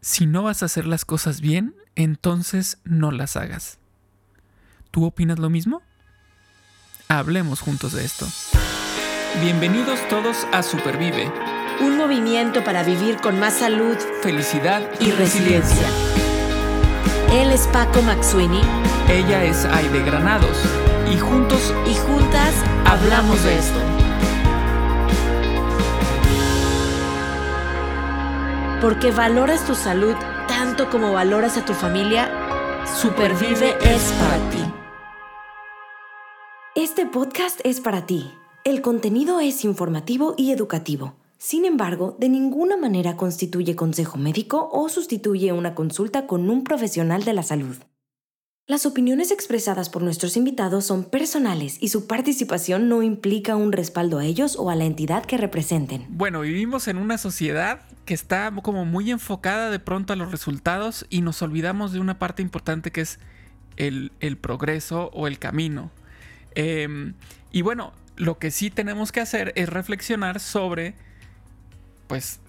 si no vas a hacer las cosas bien, entonces no las hagas. ¿Tú opinas lo mismo? Hablemos juntos de esto. Bienvenidos todos a Supervive. Un movimiento para vivir con más salud, felicidad y, resiliencia. Él es Paco Maxuini. Ella es Aide Granados. Y juntos y juntas hablamos de esto. Porque valoras tu salud tanto como valoras a tu familia, Supervive es para ti. Este podcast es para ti. El contenido es informativo y educativo. Sin embargo, de ninguna manera constituye consejo médico o sustituye una consulta con un profesional de la salud. Las opiniones expresadas por nuestros invitados son personales y su participación no implica un respaldo a ellos o a la entidad que representen. Bueno, vivimos en una sociedad que está como muy enfocada de pronto a los resultados y nos olvidamos de una parte importante que es el, progreso o el camino. Em, y bueno, lo que sí tenemos que hacer es reflexionar sobre, pues,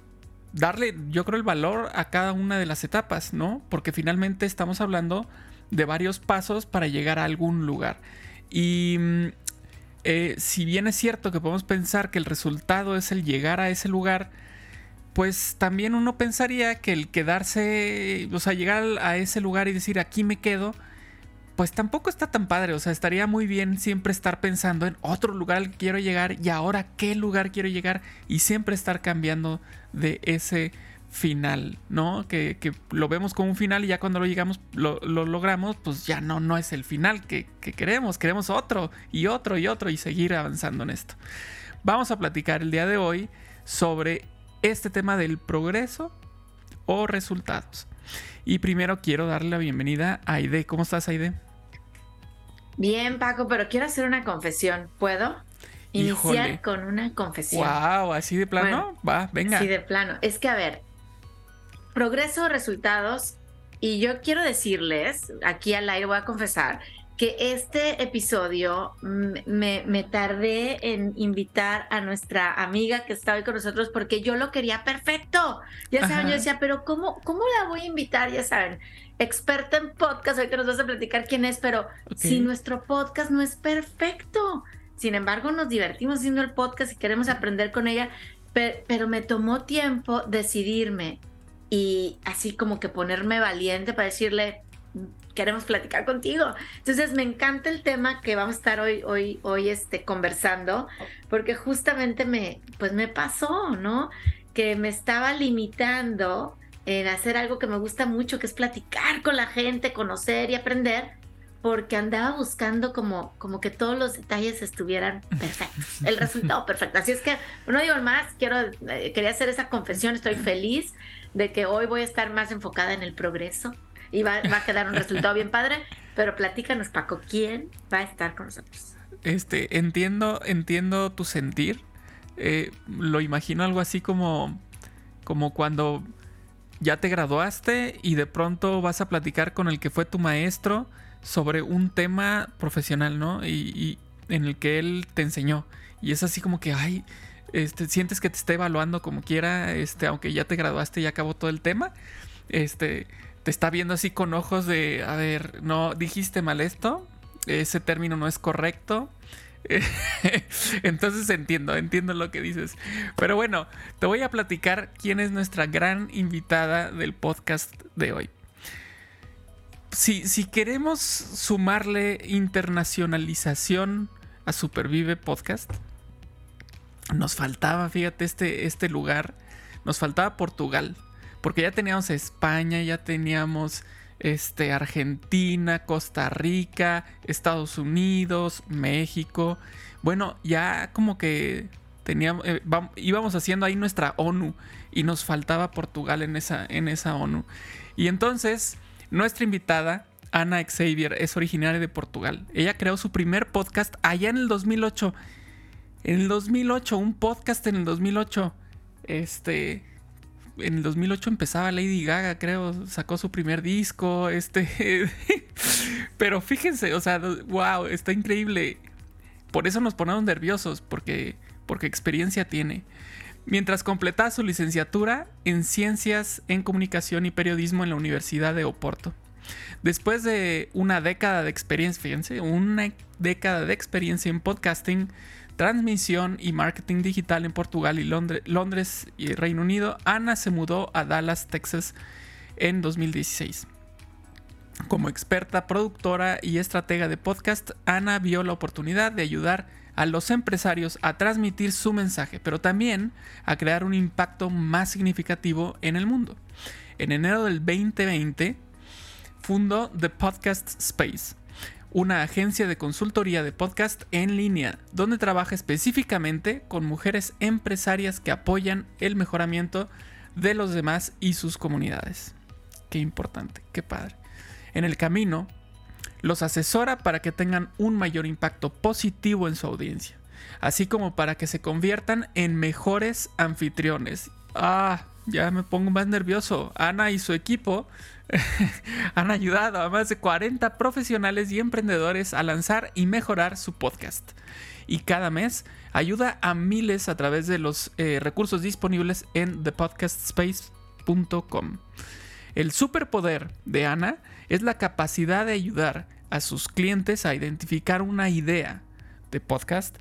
darle, yo creo, el valor a cada una de las etapas, ¿no? Porque finalmente estamos hablando de varios pasos para llegar a algún lugar. Y mm, eh, si bien es cierto que podemos pensar que el resultado es el llegar a ese lugar, pues también uno pensaría que el quedarse, o sea, llegar a ese lugar y decir aquí me quedo, pues tampoco está tan padre. O sea, estaría muy bien siempre estar pensando en otro lugar al que quiero llegar y ahora qué lugar quiero llegar y siempre estar cambiando de ese final, ¿no? Que, lo vemos como un final y ya cuando lo llegamos, lo, logramos, pues ya no, no es el final que, que, queremos, queremos otro y otro y otro y seguir avanzando en esto. Vamos a platicar el día de hoy sobre este tema del progreso o resultados. Y primero quiero darle la bienvenida a Aide. ¿Cómo estás, Aide? Bien, Paco, pero quiero hacer una confesión. ¿Puedo? Iniciar con una confesión. Wow, así de plano. Va, venga. Así de plano. Es que, a ver, progreso, resultados. Y yo quiero decirles, aquí al aire voy a confesar, que este episodio me, me, tardé en invitar a nuestra amiga que está hoy con nosotros porque yo lo quería perfecto. Ya saben, yo decía, pero ¿cómo, ¿cómo la voy a invitar? Ya saben, experta en podcast, hoy que nos vas a platicar quién es, pero si nuestro podcast no es perfecto. Sin embargo, nos divertimos haciendo el podcast y queremos aprender con ella, pero me tomó tiempo decidirme y así como que ponerme valiente para decirle, queremos platicar contigo. Entonces me encanta el tema que vamos a estar hoy, hoy, hoy este, conversando, porque justamente me, pues me pasó, ¿no? Que me estaba limitando en hacer algo que me gusta mucho, que es platicar con la gente, conocer y aprender, porque andaba buscando como, como que todos los detalles estuvieran perfectos, el resultado perfecto. Así es que no digo más, quiero, eh, quería hacer esa confesión, estoy feliz de que hoy voy a estar más enfocada en el progreso, y va, a quedar un resultado bien padre. Pero platícanos, Paco, ¿quién va a estar con nosotros? Este, entiendo, entiendo tu sentir. Eh, lo imagino algo así como, como cuando ya te graduaste y de pronto vas a platicar con el que fue tu maestro sobre un tema profesional, ¿no? Y, en el que él te enseñó. Y es así como que, ay, este, sientes que te está evaluando como quiera, este, aunque ya te graduaste y acabó todo el tema. Este, te está viendo así con ojos de, a ver, no, dijiste mal esto, ese término no es correcto. Entonces entiendo, entiendo lo que dices. Pero bueno, te voy a platicar quién es nuestra gran invitada del podcast de hoy. Si, si queremos sumarle internacionalización a Supervive Podcast, nos faltaba, fíjate, este, este lugar, nos faltaba Portugal. Porque ya teníamos España, ya teníamos este, Argentina, Costa Rica, Estados Unidos, México. Bueno, ya como que teníamos, eh, íbamos haciendo ahí nuestra ONU y nos faltaba Portugal en esa, en esa ONU. Y entonces, nuestra invitada, Ana Xavier, es originaria de Portugal. Ella creó su primer podcast allá en el 2008. En el 2008, un podcast en el 2008. Este, en el 2008 empezaba Lady Gaga, creo, sacó su primer disco, este... Pero fíjense, o sea, wow, está increíble. Por eso nos ponemos nerviosos, porque, porque experiencia tiene. mientras completaba su licenciatura en Ciencias en Comunicación y Periodismo en la Universidad de Oporto. Después de una década de experiencia, fíjense, una década de experiencia en podcasting, transmisión y marketing digital en Portugal y Londres, y Reino Unido, Ana se mudó a Dallas, Texas en 2016. Como experta productora y estratega de podcast, Ana vio la oportunidad de ayudar a los empresarios a transmitir su mensaje, pero también a crear un impacto más significativo en el mundo. En enero del 2020 fundó The Podcast Space, una agencia de consultoría de podcast en línea, donde trabaja específicamente con mujeres empresarias que apoyan el mejoramiento de los demás y sus comunidades. Qué importante, qué padre. En el camino, los asesora para que tengan un mayor impacto positivo en su audiencia, así como para que se conviertan en mejores anfitriones. Ah, ya me pongo más nervioso. Ana y su equipo han ayudado a más de 40 profesionales y emprendedores a lanzar y mejorar su podcast. Y cada mes ayuda a miles a través de los eh, recursos disponibles en thepodcastspace.com. El superpoder de Ana es la capacidad de ayudar a sus clientes a identificar una idea de podcast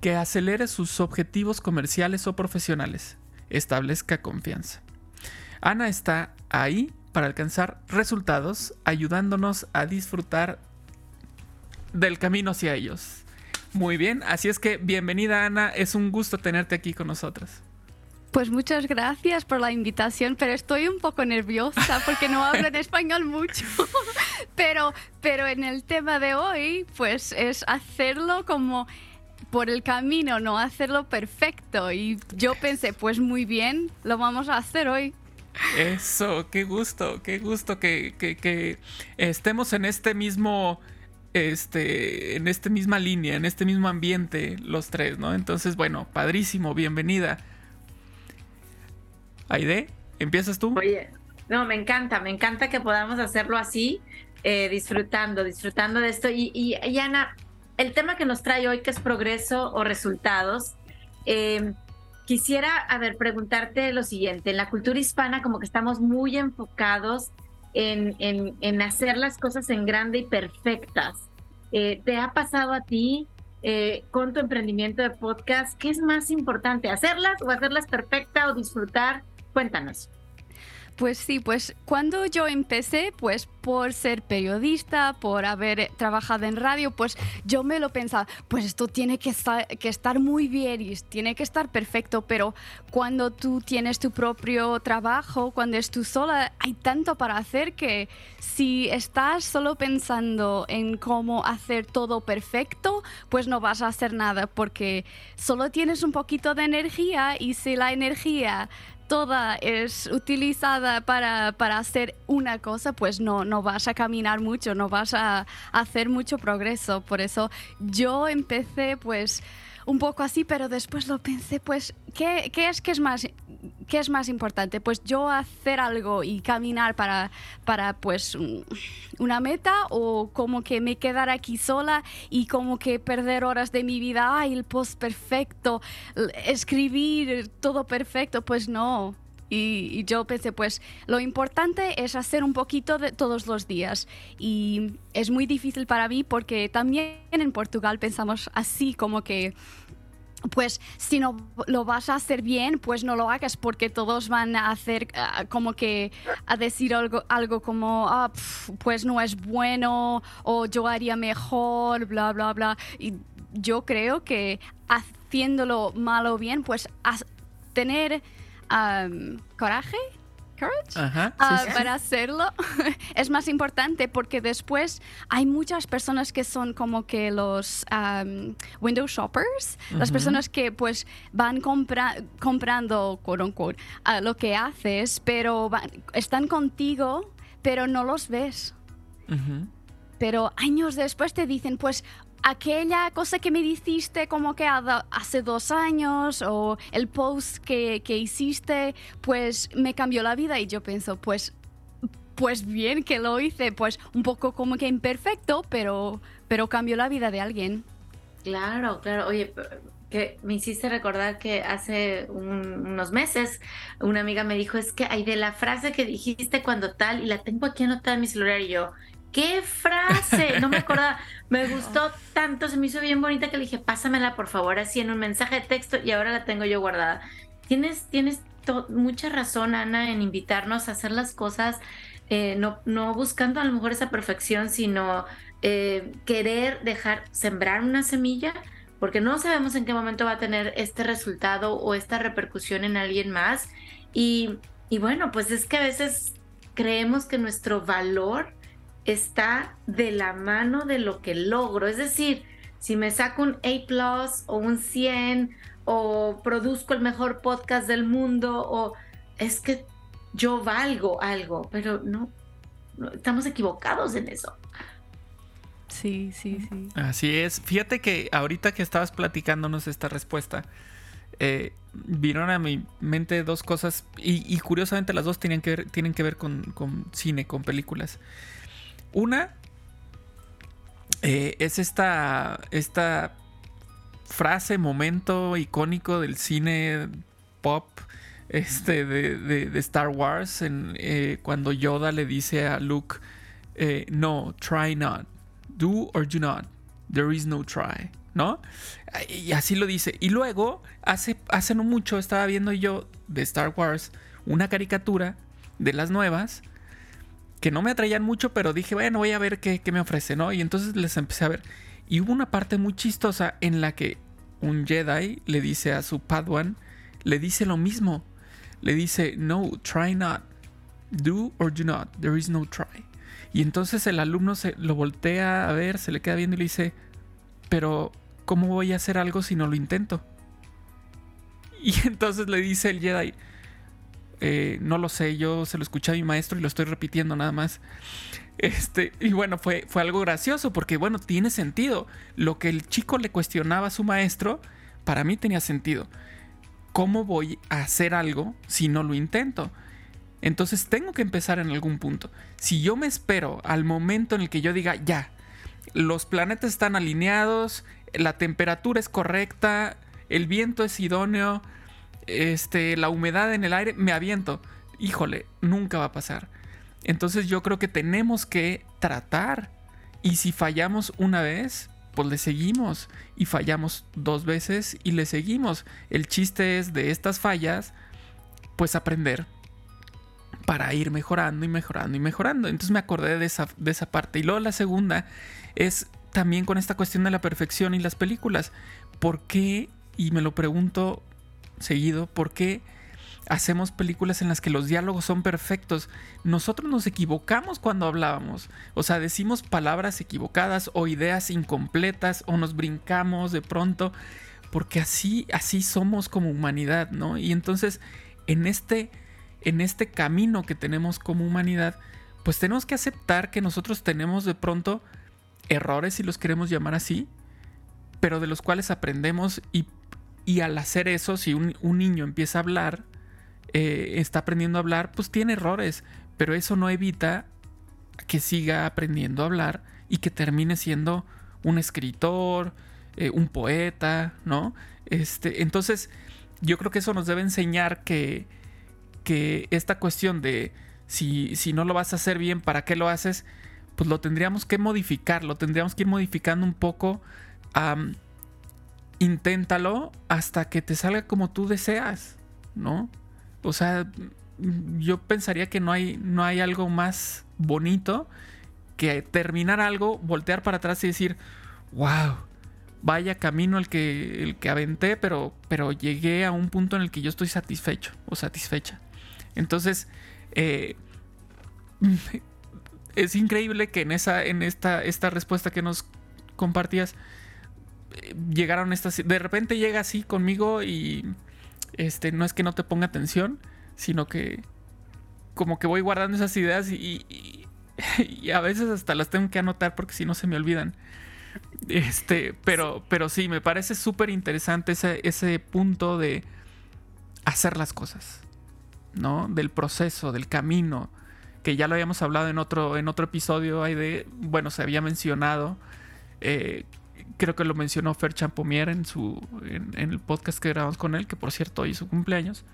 que acelere sus objetivos comerciales o profesionales, establezca confianza. Ana está ahí para alcanzar resultados, ayudándonos a disfrutar del camino hacia ellos. Muy bien, así es que bienvenida Ana, es un gusto tenerte aquí con nosotros. Pues muchas gracias por la invitación, pero estoy un poco nerviosa porque no hablo en español mucho. pero, pero en el tema de hoy, pues es hacerlo como por el camino, no hacerlo perfecto. Y yo pensé, pues muy bien, lo vamos a hacer hoy. Eso, qué gusto, qué gusto que, que, estemos en este mismo, este, en esta misma línea, en este mismo ambiente, los tres, ¿no? Entonces, bueno, padrísimo, bienvenida. Aide, ¿empiezas tú? Oye, no, me encanta, me encanta que podamos hacerlo así, eh, disfrutando, disfrutando de esto. Y, y, Ana, el tema que nos trae hoy, que es progreso o resultados, eh, Quisiera, a preguntarte lo siguiente. En la cultura hispana como que estamos muy enfocados en, en, hacer las cosas en grande y perfectas. Eh, ¿Te ha pasado a ti eh, con tu emprendimiento de podcast? ¿Qué es más importante, hacerlas o hacerlas perfecta o disfrutar? Cuéntanos. Pues sí, pues cuando yo empecé, pues por ser periodista, por haber trabajado en radio, pues yo me lo pensaba, pues esto tiene que estar, muy bien y tiene que estar perfecto, pero cuando tú tienes tu propio trabajo, cuando es tú sola, hay tanto para hacer que si estás solo pensando en cómo hacer todo perfecto, pues no vas a hacer nada porque solo tienes un poquito de energía y si la energía toda es utilizada para, hacer una cosa, pues no, no vas a caminar mucho, no vas a, hacer mucho progreso. Por eso yo empecé pues un poco así, pero después lo pensé, pues, ¿qué, es, qué es, más, qué es más importante? Pues yo hacer algo y caminar para, para pues una meta o como que me quedar aquí sola y como que perder horas de mi vida, el post perfecto, escribir todo perfecto, pues no. Y, y, yo pensé, pues lo importante es hacer un poquito de todos los días. Y es muy difícil para mí porque también en Portugal pensamos así como que pues si no lo vas a hacer bien, pues no lo hagas porque todos van a hacer ah, como que a decir algo, algo como, ah, pues no es bueno o yo haría mejor, bla, bla, bla. Y yo creo que haciéndolo mal o bien, pues tener coraje Ah, para hacerlo es más importante porque después hay muchas personas que son como que los window shoppers, las personas que pues van comprando quote lo que haces, pero están contigo, pero no los ves. Pero años después te dicen, pues aquella cosa que me dijiste como que hace dos años o el post que, que, hiciste, pues me cambió la vida y yo pienso, pues, pues bien que lo hice, pues un poco como que imperfecto, pero, pero cambió la vida de alguien. Claro, claro. Oye, que me hiciste recordar que hace unos meses una amiga me dijo, es que hay de la frase que dijiste cuando tal, y la tengo aquí anotada en mi celular y yo, ¿qué frase? No me acordaba, me gustó tanto, se me hizo bien bonita que le dije, pásamela por favor así en un mensaje de texto y ahora la tengo yo guardada. Tienes, tienes mucha razón, Ana, en invitarnos a hacer las cosas, eh, no, no buscando a lo mejor esa perfección, sino eh, querer dejar sembrar una semilla porque no sabemos en qué momento va a tener este resultado o esta repercusión en alguien más. Y, bueno, pues es que a veces creemos que nuestro valor está de la mano de lo que logro. Es decir, si me saco un A o un 100 o produzco el mejor podcast del mundo o es que yo valgo algo, pero no estamos equivocados en eso. Sí, sí, sí. Así es. Fíjate que ahorita que estabas platicándonos esta respuesta, eh, vieron a mi mente dos cosas y, curiosamente las dos tienen que ver, tienen que ver con, cine, con películas. Una eh, es esta, esta frase, momento icónico del cine pop este, de, Star Wars, eh, cuando Yoda le dice a Luke, no, try not do or do not. There is no try. ¿No? Y así lo dice. Y luego, hace, hace no mucho, estaba viendo yo de Star Wars una caricatura de las nuevas que no me atraían mucho, pero dije, bueno, voy a ver qué, qué me ofrece, ¿no? Y entonces les empecé a ver. Y hubo una parte muy chistosa en la que un Jedi le dice a su Padawan, le dice lo mismo. Le dice, no, try not. Do or do not. There is no try. Y entonces el alumno se lo voltea a ver, se le queda viendo y le dice, pero ¿cómo voy a hacer algo si no lo intento? Y entonces le dice el Jedi, eh, no lo sé, yo se lo escuché a mi maestro y lo estoy repitiendo nada más. Este, y bueno, fue, fue algo gracioso porque, bueno, tiene sentido. Lo que el chico le cuestionaba a su maestro, para mí tenía sentido. ¿Cómo voy a hacer algo si no lo intento? Entonces tengo que empezar en algún punto. Si yo me espero al momento en el que yo diga, ya, los planetas están alineados, la temperatura es correcta, el viento es idóneo, este, la humedad en el aire, me aviento. Híjole, nunca va a pasar. Entonces yo creo que tenemos que tratar. Y si fallamos una vez, pues le seguimos. Y fallamos dos veces y le seguimos. El chiste es de estas fallas, pues aprender para ir mejorando y mejorando y mejorando. Entonces me acordé de esa, de esa parte. Y luego la segunda es también con esta cuestión de la perfección y las películas. ¿Por qué? Y me lo pregunto seguido, ¿por qué hacemos películas en las que los diálogos son perfectos? Nosotros nos equivocamos cuando hablábamos. O sea, decimos palabras equivocadas o ideas incompletas o nos brincamos de pronto. Porque así, así somos como humanidad, ¿no? Y entonces, en este en este camino que tenemos como humanidad, pues tenemos que aceptar que nosotros tenemos de pronto errores, si los queremos llamar así, pero de los cuales aprendemos y, al hacer eso, si un, niño empieza a hablar, eh, está aprendiendo a hablar, pues tiene errores, pero eso no evita que siga aprendiendo a hablar y que termine siendo un escritor, eh, un poeta, ¿no? Este, entonces, yo creo que eso nos debe enseñar que, que esta cuestión de si, si no lo vas a hacer bien, ¿para qué lo haces? Pues lo tendríamos que modificar, lo tendríamos que ir modificando un poco. Inténtalo hasta que te salga como tú deseas, ¿no? O sea, yo pensaría que no hay, no hay algo más bonito que terminar algo, voltear para atrás y decir, wow, vaya camino el que, el que aventé, pero, pero llegué a un punto en el que yo estoy satisfecho o satisfecha. Entonces, eh, es increíble que en, esa, en esta, esta respuesta que nos compartías, llegaron estas... De repente llega así conmigo y este, no es que no te ponga atención, sino que como que voy guardando esas ideas y, y, a veces hasta las tengo que anotar porque si no se me olvidan. Este, pero, pero sí, me parece súper interesante ese, ese punto de hacer las cosas. ¿no? Del proceso, del camino, que ya lo habíamos hablado en otro, en otro episodio, hay de, bueno, se había mencionado, eh, creo que lo mencionó Fer Champomier en, su, en, el podcast que grabamos con él, que por cierto hoy es su cumpleaños,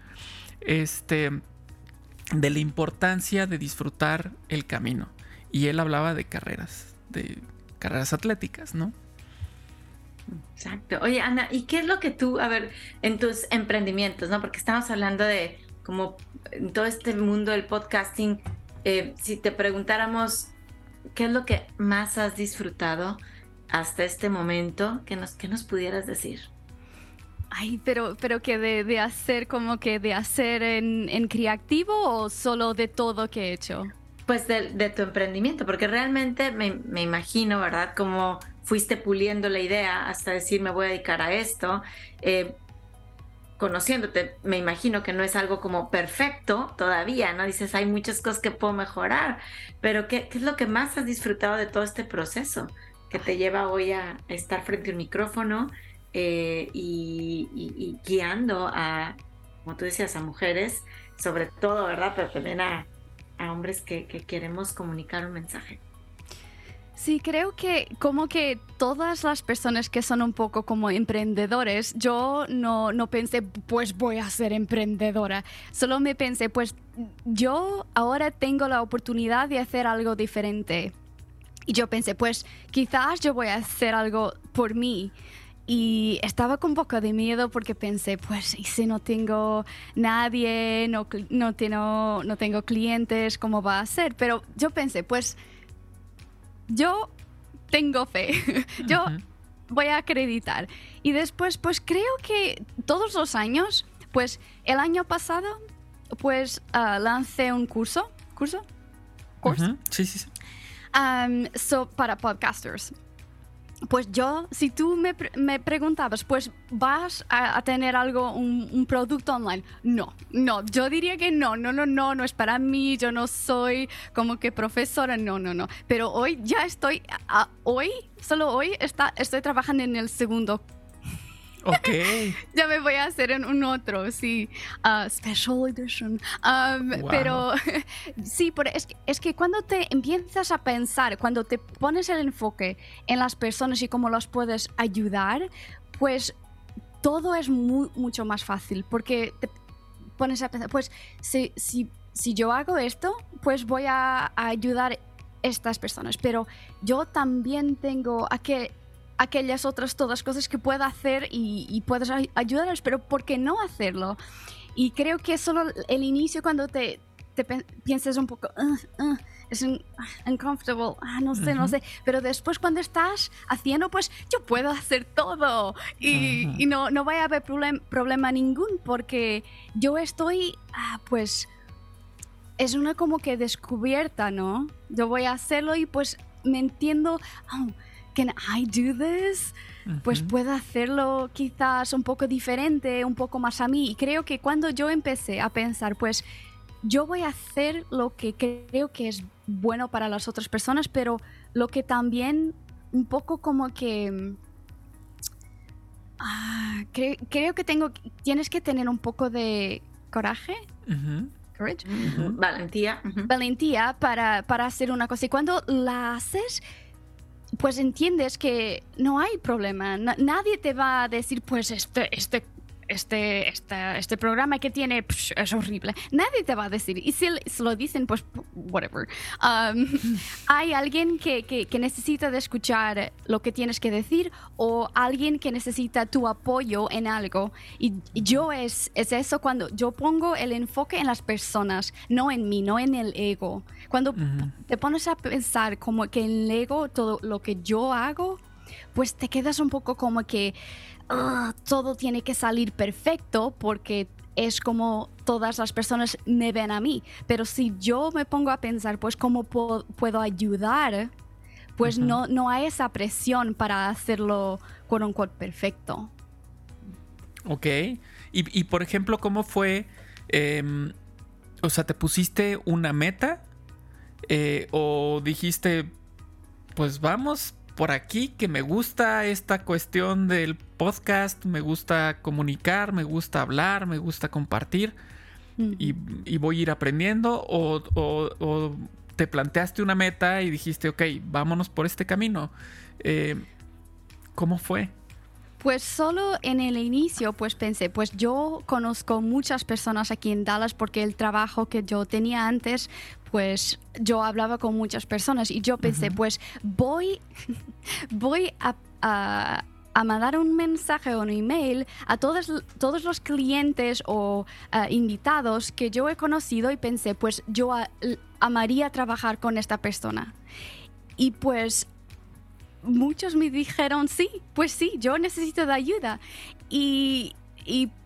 este, de la importancia de disfrutar el camino. Y él hablaba de carreras, de carreras atléticas, ¿no? Exacto. Oye, Ana, ¿y qué es lo que tú, a ver, en tus emprendimientos, ¿no? Porque estamos hablando de como en todo este mundo del podcasting, eh, si te preguntáramos qué es lo que más has disfrutado hasta este momento, ¿qué nos, qué nos pudieras decir? Ay, pero, pero que de, hacer como que de hacer en, en, creativo o solo de todo que he hecho? Pues de, de tu emprendimiento, porque realmente me, me, imagino, ¿verdad? Como fuiste puliendo la idea hasta decir me voy a dedicar a esto. Eh, conociéndote, me imagino que no es algo como perfecto todavía, ¿no? Dices, hay muchas cosas que puedo mejorar, pero ¿qué, es lo que más has disfrutado de todo este proceso que te lleva hoy a estar frente al micrófono eh, y, guiando a, como tú decías, a mujeres, sobre todo, ¿verdad? Pero también a, hombres que queremos comunicar un mensaje. Sí, creo que como que todas las personas que son un poco como emprendedores, yo no, no pensé, pues voy a ser emprendedora. Solo me pensé, pues yo ahora tengo la oportunidad de hacer algo diferente. Y yo pensé, pues quizás yo voy a hacer algo por mí. Y estaba con un poco de miedo porque pensé, pues, ¿y si no tengo nadie, no, no, tengo, no tengo clientes, cómo va a ser? Pero yo pensé, pues yo tengo fe, yo voy a acreditar. Y después, pues creo que todos los años, pues el año pasado, pues uh, lancé un curso, curso, curso, sí, sí, sí. Um, so, para podcasters. Pues yo, si tú me, me preguntabas, pues vas a, tener algo, un, producto online. No, no, yo diría que no, no, no, no, no es para mí, yo no soy como que profesora, no, no, no. Pero hoy ya estoy, hoy, solo hoy está, estoy trabajando en el segundo Ok. ya me voy a hacer en un otro, sí. Uh, special edition. Um, pero sí, pero es, es que cuando te empiezas a pensar, cuando te pones el enfoque en las personas y cómo las puedes ayudar, pues todo es mucho más fácil. Porque te pones a pensar, pues si, si, si yo hago esto, pues voy a, a ayudar a estas personas. Pero yo también tengo a que aquellas otras todas cosas que pueda hacer y, puedes ayudarles, pero ¿por qué no hacerlo? Y creo que solo el inicio cuando te, te piensas un poco, es un, uncomfortable, ah, no sé, no sé, pero después cuando estás haciendo, pues yo puedo hacer todo y, no, no va a haber problema ningún porque yo estoy, ah, pues, es una como que descubierta, ¿no? Yo voy a hacerlo y pues me entiendo, oh, can I do this? Pues puedo hacerlo quizás un poco diferente, un poco más a mí. Y creo que cuando yo empecé a pensar, pues yo voy a hacer lo que creo que es bueno para las otras personas, pero lo que también un poco como que... Ah, creo que tengo, tienes que tener un poco de coraje. Courage. Valentía. Valentía para, para hacer una cosa. Y cuando la haces, pues entiendes que no hay problema. nadie te va a decir, pues este, este este, este, este programa que tiene es horrible. Nadie te va a decir. Y si, lo dicen, pues whatever. Um, hay alguien que, que, necesita de escuchar lo que tienes que decir o alguien que necesita tu apoyo en algo. Y, yo es, es eso cuando yo pongo el enfoque en las personas, no en mí, no en el ego. Cuando te pones a pensar como que en el ego, todo lo que yo hago, pues te quedas un poco como que Ah, todo tiene que salir perfecto porque es como todas las personas me ven a mí. Pero si yo me pongo a pensar, pues cómo puedo, ayudar, pues no, no hay esa presión para hacerlo con un quote perfecto. Ok. Y, por ejemplo, ¿cómo fue? Em, o sea, ¿te pusiste una meta? Eh, ¿O dijiste, pues vamos, por aquí que me gusta esta cuestión del podcast, me gusta comunicar, me gusta hablar, me gusta compartir y, voy a ir aprendiendo o, te planteaste una meta y dijiste, ok, vámonos por este camino. Eh, ¿Cómo fue? Pues solo en el inicio, pues pensé, pues yo conozco muchas personas aquí en Dallas porque el trabajo que yo tenía antes, pues yo hablaba con muchas personas y yo pensé, pues voy, voy a, mandar un mensaje o un email a todos, todos los clientes o eh, invitados que yo he conocido y pensé, pues yo amaría trabajar con esta persona. Y pues muchos me dijeron, sí, pues sí, yo necesito de ayuda. Y,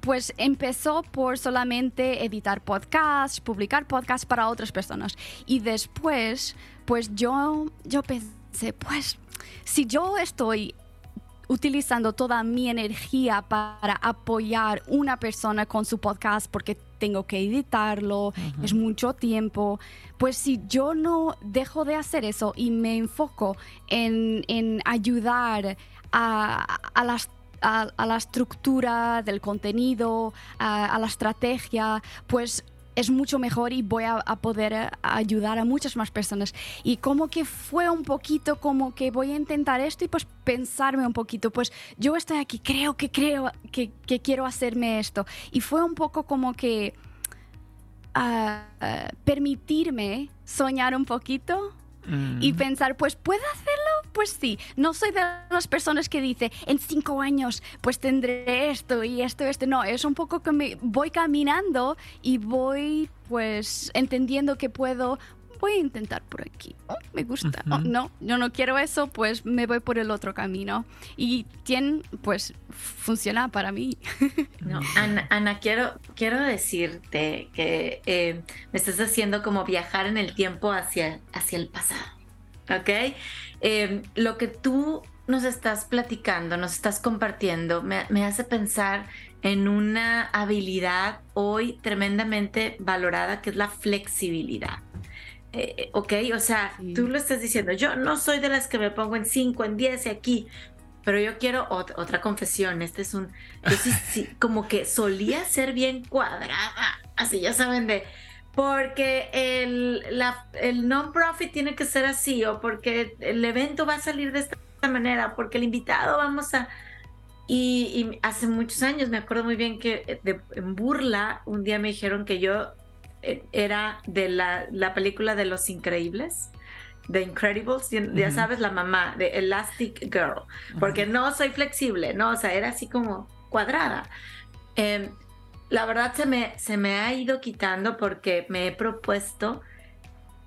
pues empezó por solamente editar podcasts, publicar podcasts para otras personas. Y después, pues yo, yo pensé, pues si yo estoy utilizando toda mi energía para apoyar una persona con su podcast porque tengo que editarlo, es mucho tiempo. Pues si yo no dejo de hacer eso y me enfoco en, ayudar a, la estructura del contenido, a, la estrategia, pues es mucho mejor y voy a, poder eh, ayudar a muchas más personas. Y como que fue un poquito como que voy a intentar esto y pues pensarme un poquito, pues yo estoy aquí, creo que creo que, quiero hacerme esto. Y fue un poco como que ah, permitirme soñar un poquito y mm. pensar, pues puedo hacerlo, pues sí. No soy de las personas que dice, en cinco años, pues tendré esto y esto, esto. No, es un poco que me voy caminando y voy, pues, entendiendo que puedo voy a intentar por aquí. Oh, me gusta. Oh, no, yo no quiero eso, pues me voy por el otro camino. Y tiene, pues, funciona para mí. No, Ana, quiero, quiero decirte que eh, me estás haciendo como viajar en el tiempo hacia, hacia el pasado. ¿Ok? Em, lo que tú nos estás platicando, nos estás compartiendo, me, me hace pensar en una habilidad hoy tremendamente valorada que es la flexibilidad. Eh, eh, ok, o sea, tú lo estás diciendo, yo no soy de las que me pongo en 5, en 10 y aquí, pero yo quiero otra confesión, este es un, como que solía ser bien cuadrada, así ya saben de, porque el, el non-profit tiene que ser así, o porque el evento va a salir de esta manera, porque el invitado vamos a... Y, hace muchos años me acuerdo muy bien que en burla un día me dijeron que yo eh, era de la, película de Los Increíbles. The Incredibles, ya, sabes, la mamá de Elastic Girl, porque no soy flexible, ¿no? O sea, era así como cuadrada. Em, la verdad se me, se me ha ido quitando porque me he propuesto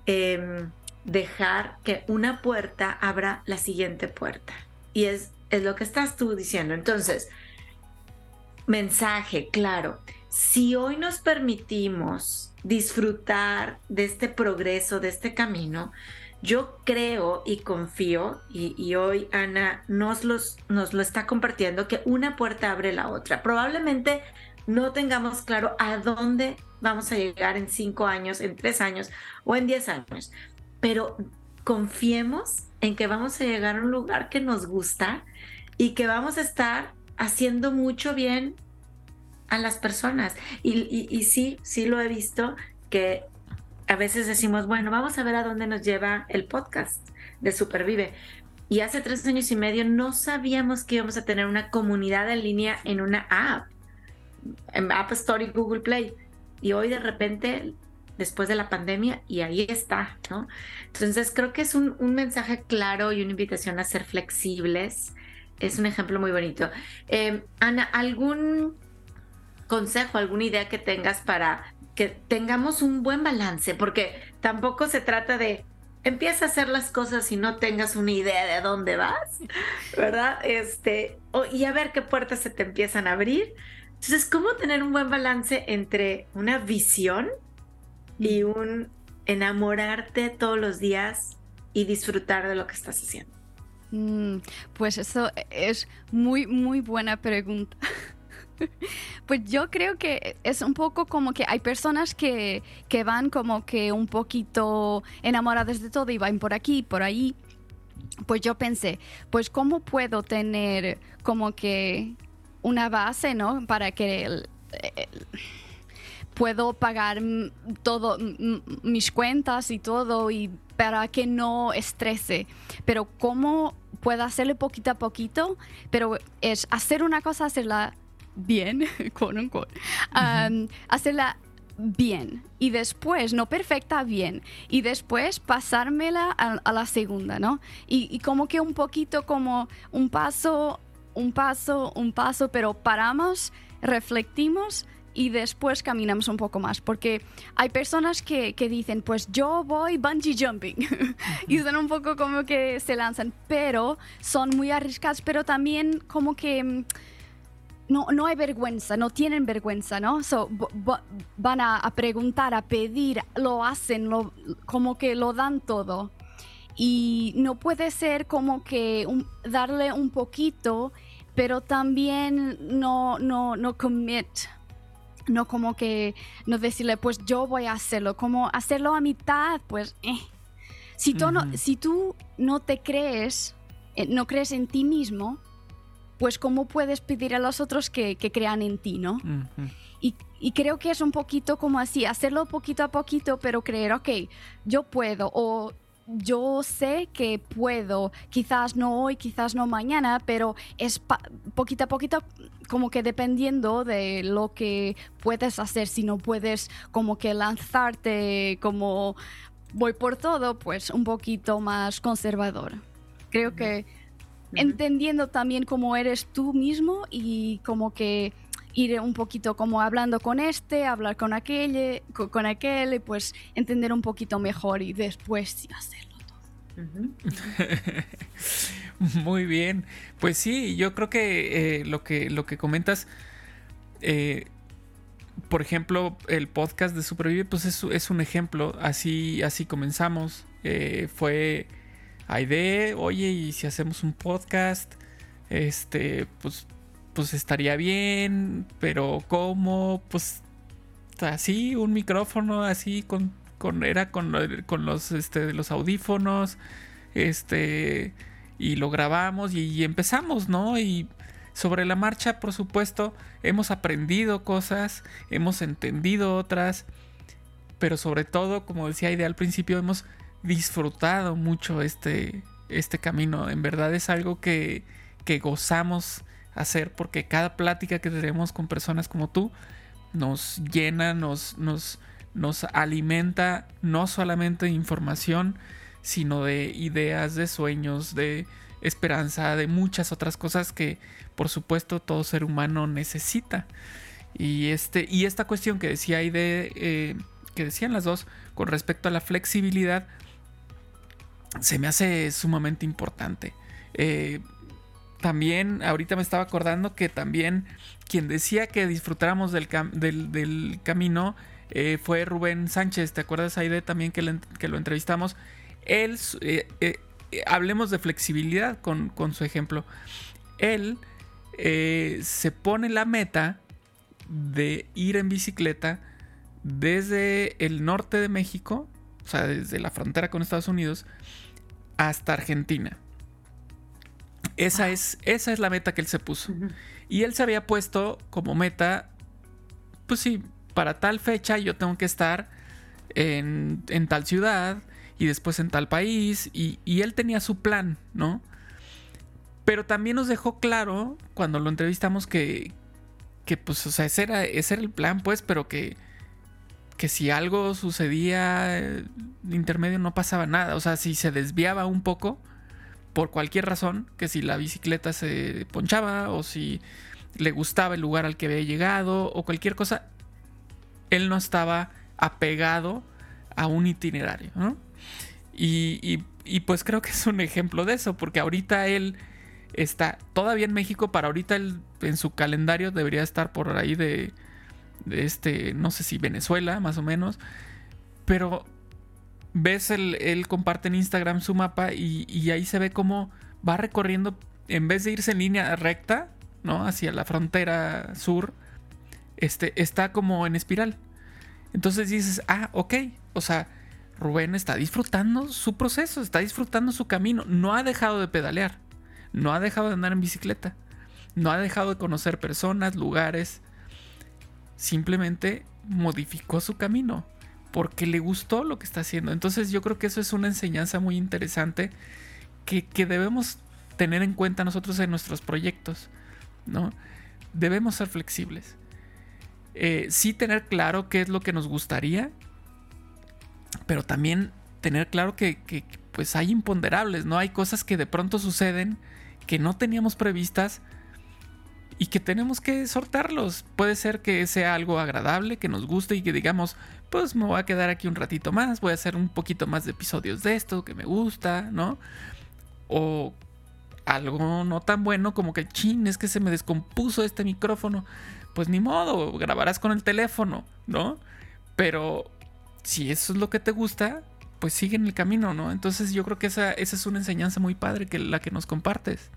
em, dejar que una puerta abra la siguiente puerta. Y es, es lo que estás tú diciendo. Entonces, mensaje, claro. Si hoy nos permitimos disfrutar de este progreso, de este camino, yo creo y confío, y, hoy Ana nos, los, nos lo está compartiendo, que una puerta abre la otra. Probablemente no tengamos claro a dónde vamos a llegar en cinco años, en tres años o en diez años, pero confiemos en que vamos a llegar a un lugar que nos gusta y que vamos a estar haciendo mucho bien a las personas. Y, sí, sí lo he visto que a veces decimos, bueno, vamos a ver a dónde nos lleva el podcast de Supervive. Y hace tres años y medio no sabíamos que íbamos a tener una comunidad en línea en una app, en App Store y Google Play. Y hoy de repente, después de la pandemia, y ahí está, ¿no? Entonces creo que es un, mensaje claro y una invitación a ser flexibles. Es un ejemplo muy bonito. Eh, Ana, ¿algún consejo, alguna idea que tengas para que tengamos un buen balance, porque tampoco se trata de empieza a hacer las cosas y no tengas una idea de dónde vas, ¿verdad? Este, y a ver qué puertas se te empiezan a abrir. Entonces, ¿cómo tener un buen balance entre una visión y un enamorarte todos los días y disfrutar de lo que estás haciendo? Mm, pues eso es muy, muy buena pregunta. Pues yo creo que es un poco como que hay personas que, van como que un poquito enamoradas de todo y van por aquí, por ahí. Pues yo pensé, pues cómo puedo tener como que una base, ¿no? Para que puedo pagar todo mis cuentas y todo y para que no estrese. Pero cómo puedo hacerlo poquito a poquito, pero es hacer una cosa, hacerla bien, con hacerla bien y después, no perfecta, bien y después pasármela a, la segunda, ¿no? Y, como que un poquito como un paso, un paso, un paso, pero paramos, reflectimos y después caminamos un poco más, porque hay personas que, que dicen, pues yo voy bungee jumping, y son un poco como que se lanzan, pero son muy arriesgados, pero también como que mm, no, no hay vergüenza, no tienen vergüenza, ¿no? van a, preguntar, a pedir, lo hacen, como que lo dan todo. Y no puede ser como que darle un poquito, pero también no, no, no commit. No como que no decirle, pues yo voy a hacerlo, como hacerlo a mitad, pues eh. Si, tú no, si tú no te crees, eh, no crees en ti mismo, pues cómo puedes pedir a los otros que, crean en ti, ¿no? y, creo que es un poquito como así, hacerlo poquito a poquito, pero creer, ok, yo puedo o yo sé que puedo, quizás no hoy, quizás no mañana, pero es poquito a poquito como que dependiendo de lo que puedes hacer, si no puedes como que lanzarte como voy por todo, pues un poquito más conservador. Creo que entendiendo también cómo eres tú mismo y como que ir un poquito como hablando con este, hablar con aquel, con, aquel, y pues entender un poquito mejor y después hacerlo todo. Muy bien, pues sí, yo creo que eh, lo que lo que comentas, eh, por ejemplo, el podcast de Supervive, pues es, es un ejemplo. Así así comenzamos. Eh, fue Aide, oye, y si hacemos un podcast, este, pues, pues estaría bien, pero ¿cómo? Pues así, un micrófono así, con, con era con, con los, este, los audífonos, este, y lo grabamos y, empezamos, ¿no? Y sobre la marcha, por supuesto, hemos aprendido cosas, hemos entendido otras, pero sobre todo, como decía Aide al principio, hemos disfrutado mucho este, este camino. En verdad es algo que, que gozamos hacer porque cada plática que tenemos con personas como tú nos llena, nos, nos, nos alimenta no solamente de información, sino de ideas, de sueños, de esperanza, de muchas otras cosas que por supuesto todo ser humano necesita. Y, este, y esta cuestión que decía ahí de, eh, que decían las dos con respecto a la flexibilidad, se me hace sumamente importante. Eh, también, ahorita me estaba acordando que también quien decía que disfrutáramos del, del, camino eh, fue Rubén Sánchez. ¿Te acuerdas, Aide, también que, que lo entrevistamos? Él, eh, hablemos de flexibilidad con, con su ejemplo. Él se pone la meta de ir en bicicleta desde el norte de México, o sea, desde la frontera con Estados Unidos, hasta Argentina. Esa, es, esa es la meta que él se puso. Y él se había puesto como meta, pues sí, para tal fecha yo tengo que estar en, tal ciudad y después en tal país. Y, él tenía su plan, ¿no? Pero también nos dejó claro cuando lo entrevistamos que, que pues, o sea, ese era, ese era el plan, pues, pero que que si algo sucedía eh, intermedio no pasaba nada. O sea, si se desviaba un poco, por cualquier razón, que si la bicicleta se ponchaba o si le gustaba el lugar al que había llegado o cualquier cosa, él no estaba apegado a un itinerario. Y, y, pues creo que es un ejemplo de eso, porque ahorita él está todavía en México, para ahorita él en su calendario debería estar por ahí de este, no sé si Venezuela, más o menos. Pero ves, el, él comparte en Instagram su mapa y, ahí se ve cómo va recorriendo, en vez de irse en línea recta, ¿no? Hacia la frontera sur, este, está como en espiral. Entonces dices, ah, ok, o sea, Rubén está disfrutando su proceso, está disfrutando su camino, no ha dejado de pedalear, no ha dejado de andar en bicicleta, no ha dejado de conocer personas, lugares, simplemente modificó su camino porque le gustó lo que está haciendo. Entonces yo creo que eso es una enseñanza muy interesante que, debemos tener en cuenta nosotros en nuestros proyectos, ¿no? Debemos ser flexibles. Eh, sí tener claro qué es lo que nos gustaría, pero también tener claro que, que, pues hay imponderables, ¿no? Hay cosas que de pronto suceden que no teníamos previstas y que tenemos que sortarlos. Puede ser que sea algo agradable, que nos guste y que digamos, pues me voy a quedar aquí un ratito más, voy a hacer un poquito más de episodios de esto que me gusta, ¿no? O algo no tan bueno como que, chin, es que se me descompuso este micrófono. Pues ni modo, grabarás con el teléfono, ¿no? Pero si eso es lo que te gusta, pues sigue en el camino, ¿no? Entonces yo creo que esa, esa es una enseñanza muy padre que la que nos compartes.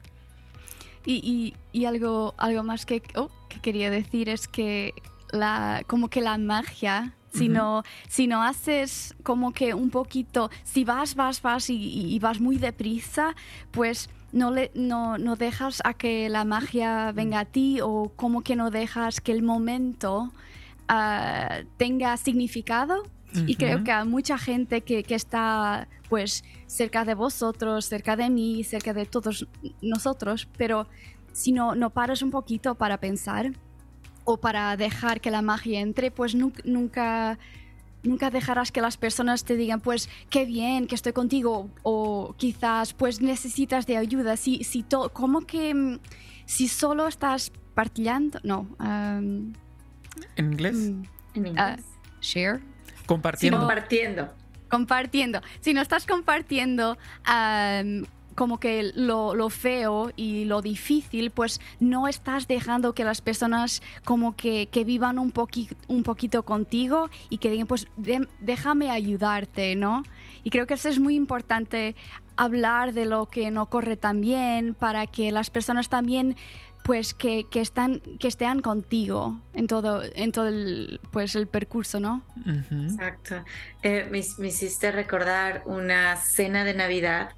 Y, y, algo, algo más que, oh, que, quería decir es que la, como que la magia, si, no, si no haces como que un poquito, si vas, vas, vas y, y vas muy deprisa, pues no, le, no, no, dejas a que la magia venga a ti o como que no dejas que el momento uh, tenga significado. Y creo que hay mucha gente que, que, está pues cerca de vosotros, cerca de mí, cerca de todos nosotros, pero si no, no paras un poquito para pensar o para dejar que la magia entre, pues nunca, nunca dejarás que las personas te digan, pues qué bien que estoy contigo o quizás pues necesitas de ayuda. Si, si to, como que mm, si solo estás partilando, no. Um, ¿En inglés? Mm, ¿En inglés? Uh, share. Compartiendo. compartiendo. Compartiendo. Si no estás compartiendo um, como que lo, lo, feo y lo difícil, pues no estás dejando que las personas como que, que vivan un, poqui, un poquito contigo y que digan, pues de, déjame ayudarte, ¿no? Y creo que eso es muy importante, hablar de lo que no corre tan bien para que las personas también pues que, que, están, que estén contigo en todo, en todo el, pues, el percurso, ¿no? Uh -huh. Exacto. Eh, me, me hiciste recordar una cena de Navidad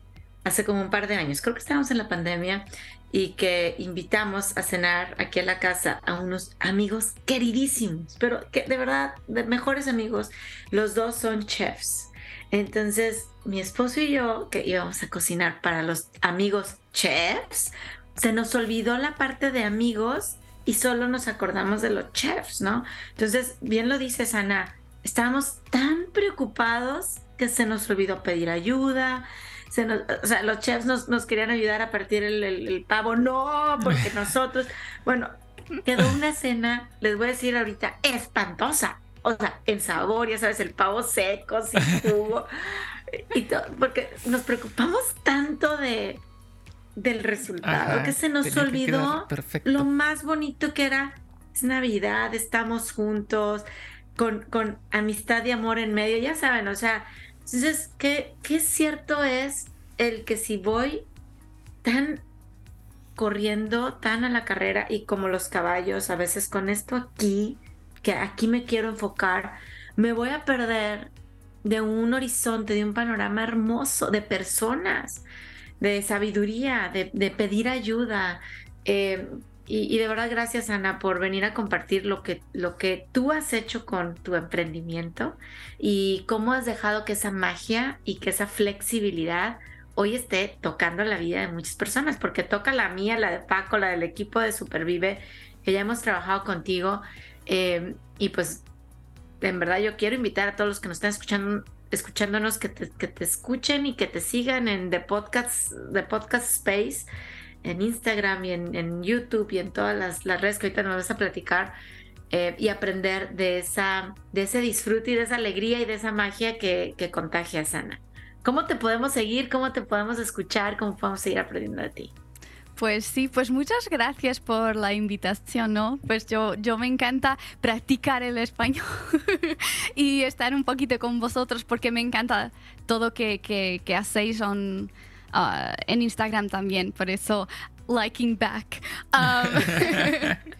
hace como un par de años, creo que estábamos en la pandemia y que invitamos a cenar aquí a la casa a unos amigos queridísimos, pero que de verdad, de mejores amigos, los dos son chefs. Entonces, mi esposo y yo, que íbamos a cocinar para los amigos chefs, se nos olvidó la parte de amigos y solo nos acordamos de los chefs, ¿no? Entonces, bien lo dice Ana, estábamos tan preocupados que se nos olvidó pedir ayuda, se nos, o sea, los chefs nos, nos, querían ayudar a partir el, el, el, pavo, no, porque nosotros, bueno, quedó una escena, les voy a decir ahorita, espantosa, o sea, en sabor, ya sabes, el pavo seco, sin jugo, y todo, porque nos preocupamos tanto de del resultado, Ajá, que se nos olvidó lo más bonito que era, es Navidad, estamos juntos, con, con amistad y amor en medio, ya saben, o sea, entonces, ¿qué, ¿qué cierto es el que si voy tan corriendo, tan a la carrera y como los caballos, a veces con esto aquí, que aquí me quiero enfocar, me voy a perder de un horizonte, de un panorama hermoso, de personas, de sabiduría, de, pedir ayuda. Eh, y, y, de verdad, gracias Ana por venir a compartir lo que, lo que tú has hecho con tu emprendimiento y cómo has dejado que esa magia y que esa flexibilidad hoy esté tocando la vida de muchas personas, porque toca la mía, la de Paco, la del equipo de Supervive, que ya hemos trabajado contigo. Eh, y pues, en verdad, yo quiero invitar a todos los que nos están escuchando escuchándonos que te, que te escuchen y que te sigan en The Podcast, The Podcast Space en Instagram y en, en, YouTube y en todas las, las, redes que ahorita nos vas a platicar eh, y aprender de, esa, de ese disfrute y de esa alegría y de esa magia que, que contagia Sana. ¿Cómo te podemos seguir? ¿Cómo te podemos escuchar? ¿Cómo podemos seguir aprendiendo de ti? Pues sí, pues muchas gracias por la invitación, ¿no? Pues yo, yo me encanta practicar el español y estar un poquito con vosotros porque me encanta todo que, que, hacéis uh, en Instagram también, por eso liking back. Um,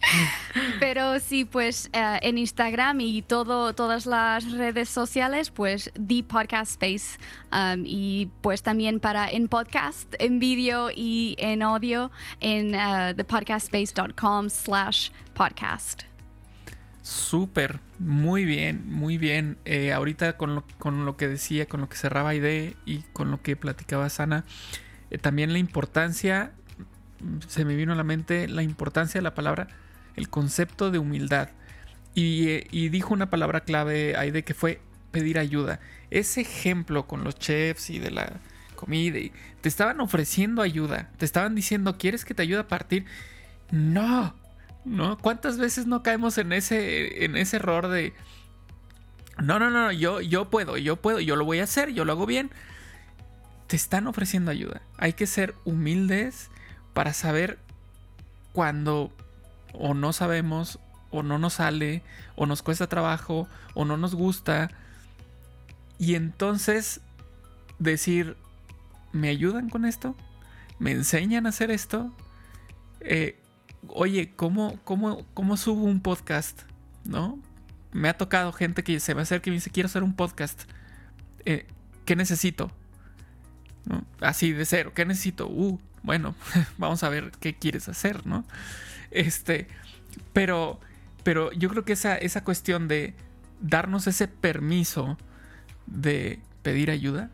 pero sí, pues uh, en Instagram y todo, todas las redes sociales, pues The Podcast Space. Um, y pues también para en podcast, en vídeo y en audio en uh, thepodcastspace.com slash podcast. Súper, muy bien, muy bien. Eh, ahorita con lo, con lo, que decía, con lo que cerraba ID y con lo que platicaba Sana, eh, también la importancia se me vino a la mente la importancia de la palabra, el concepto de humildad. Y, y dijo una palabra clave ahí de que fue pedir ayuda. Ese ejemplo con los chefs y de la comida, y te estaban ofreciendo ayuda, te estaban diciendo, ¿quieres que te ayude a partir? No, ¿no? ¿Cuántas veces no caemos en ese, en ese error de, no, no, no, yo, yo puedo, yo puedo, yo lo voy a hacer, yo lo hago bien? Te están ofreciendo ayuda. Hay que ser humildes para saber cuando o no sabemos, o no nos sale, o nos cuesta trabajo, o no nos gusta. Y entonces decir, ¿me ayudan con esto? ¿Me enseñan a hacer esto? Eh, oye, ¿cómo, cómo, ¿cómo subo un podcast? ¿No? Me ha tocado gente que se me acerca y me dice, quiero hacer un podcast. Eh, ¿Qué necesito? Así de cero, ¿qué necesito? Uh, bueno, vamos a ver qué quieres hacer, ¿no? Este, pero, pero yo creo que esa, esa cuestión de darnos ese permiso de pedir ayuda,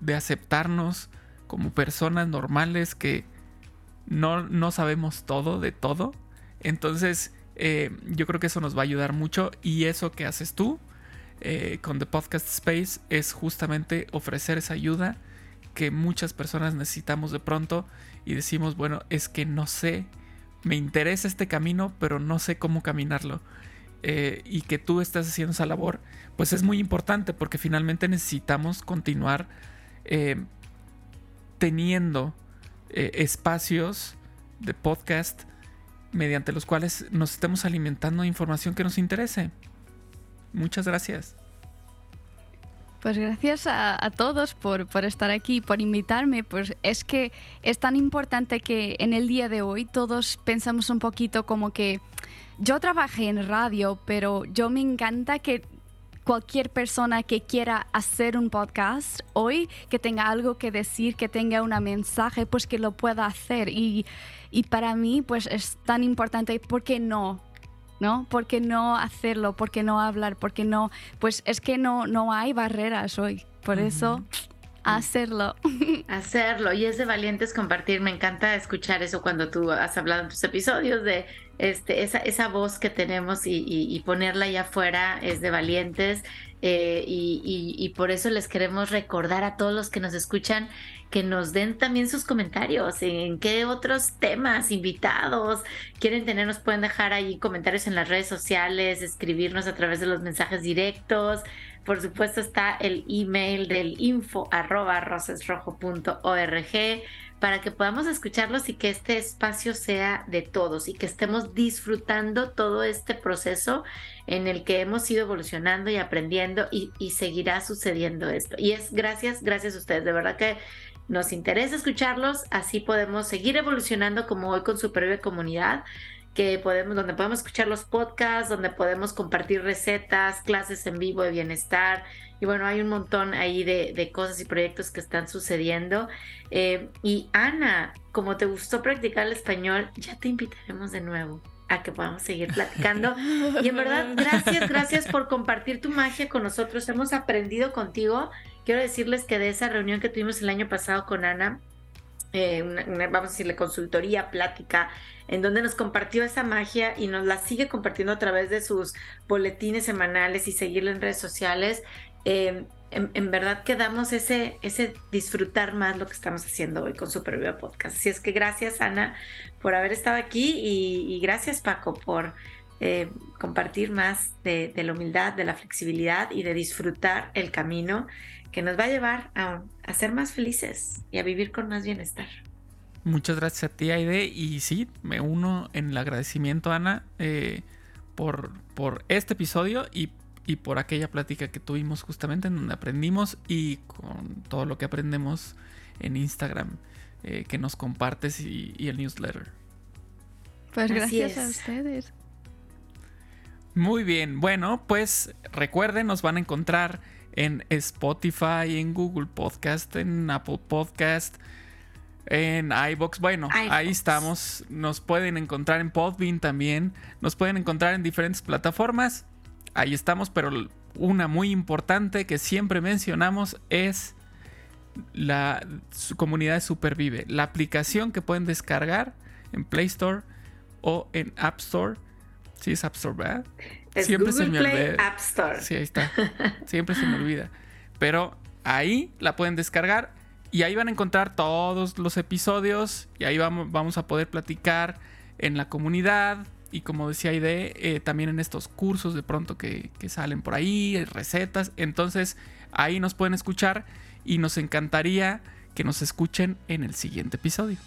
de aceptarnos como personas normales que no, no sabemos todo de todo. Entonces, eh, yo creo que eso nos va a ayudar mucho y eso que haces tú eh, con The Podcast Space es justamente ofrecer esa ayuda que muchas personas necesitamos de pronto y decimos, bueno, es que no sé, me interesa este camino, pero no sé cómo caminarlo. Eh, y que tú estás haciendo esa labor, pues es muy importante porque finalmente necesitamos continuar teniendo eh, espacios de podcast mediante los cuales nos estemos alimentando de información que nos interese. Muchas gracias. Pues gracias a, todos por, por, estar aquí, por invitarme. Pues es que es tan importante que en el día de hoy todos pensamos un poquito como que yo trabajé en radio, pero yo me encanta que cualquier persona que quiera hacer un podcast hoy, que tenga algo que decir, que tenga un mensaje, pues que lo pueda hacer. Y, y para mí, pues es tan importante, ¿por qué no? ¿No? ¿Por qué no hacerlo? ¿Por qué no hablar? ¿Por qué no? Pues es que no, no hay barreras hoy. Por eso hacerlo. Hacerlo. Y es de valientes compartir. Me encanta escuchar eso cuando tú has hablado en tus episodios de este, esa, esa voz que tenemos y, ponerla allá afuera es de valientes. Eh, y, por eso les queremos recordar a todos los que nos escuchan que nos den también sus comentarios en qué otros temas, invitados quieren tener, nos pueden dejar ahí comentarios en las redes sociales, escribirnos a través de los mensajes directos. Por supuesto está el email del info arroba rosesrojo.org para que podamos escucharlos y que este espacio sea de todos y que estemos disfrutando todo este proceso en el que hemos ido evolucionando y aprendiendo y, y seguirá sucediendo esto. Y es gracias, gracias a ustedes. De verdad que nos interesa escucharlos, así podemos seguir evolucionando como hoy con su comunidad que podemos, donde podemos escuchar los podcasts, donde podemos compartir recetas, clases en vivo de bienestar. Y bueno, hay un montón ahí de, cosas y proyectos que están sucediendo. Eh, y Ana, como te gustó practicar el español, ya te invitaremos de nuevo a que podamos seguir platicando. Y en verdad, gracias, gracias por compartir tu magia con nosotros. Hemos aprendido contigo. Quiero decirles que de esa reunión que tuvimos el año pasado con Ana, eh, vamos a decirle consultoría, plática, en donde nos compartió esa magia y nos la sigue compartiendo a través de sus boletines semanales y seguirlo en redes sociales. Eh, en, verdad que damos ese, ese disfrutar más lo que estamos haciendo hoy con Superviva Podcast. Así es que gracias Ana por haber estado aquí y, gracias Paco por eh, compartir más de la humildad, de la flexibilidad y de disfrutar el camino que nos va a llevar a, ser más felices y a vivir con más bienestar. Muchas gracias a ti, Aide. Y sí, me uno en el agradecimiento, Ana, eh, por, por este episodio y, por aquella plática que tuvimos justamente en donde aprendimos y con todo lo que aprendemos en Instagram eh, que nos compartes y, el newsletter. Pues gracias a ustedes. Muy bien, bueno, pues recuerden, nos van a encontrar en Spotify, en Google Podcast, en Apple Podcast, en iBox. Bueno, ahí estamos. Nos pueden encontrar en Podbean también. Nos pueden encontrar en diferentes plataformas. Ahí estamos, pero una muy importante que siempre mencionamos es la su comunidad de Supervive, la aplicación que pueden descargar en Play Store o en App Store. Sí, es App Store, ¿verdad? Es Siempre Google se me Play olvida. App Store. Sí, ahí está. Siempre se me olvida. Pero ahí la pueden descargar y ahí van a encontrar todos los episodios y ahí vamos, vamos a poder platicar en la comunidad y como decía Aide, eh, también en estos cursos de pronto que, que salen por ahí, recetas. Entonces ahí nos pueden escuchar y nos encantaría que nos escuchen en el siguiente episodio.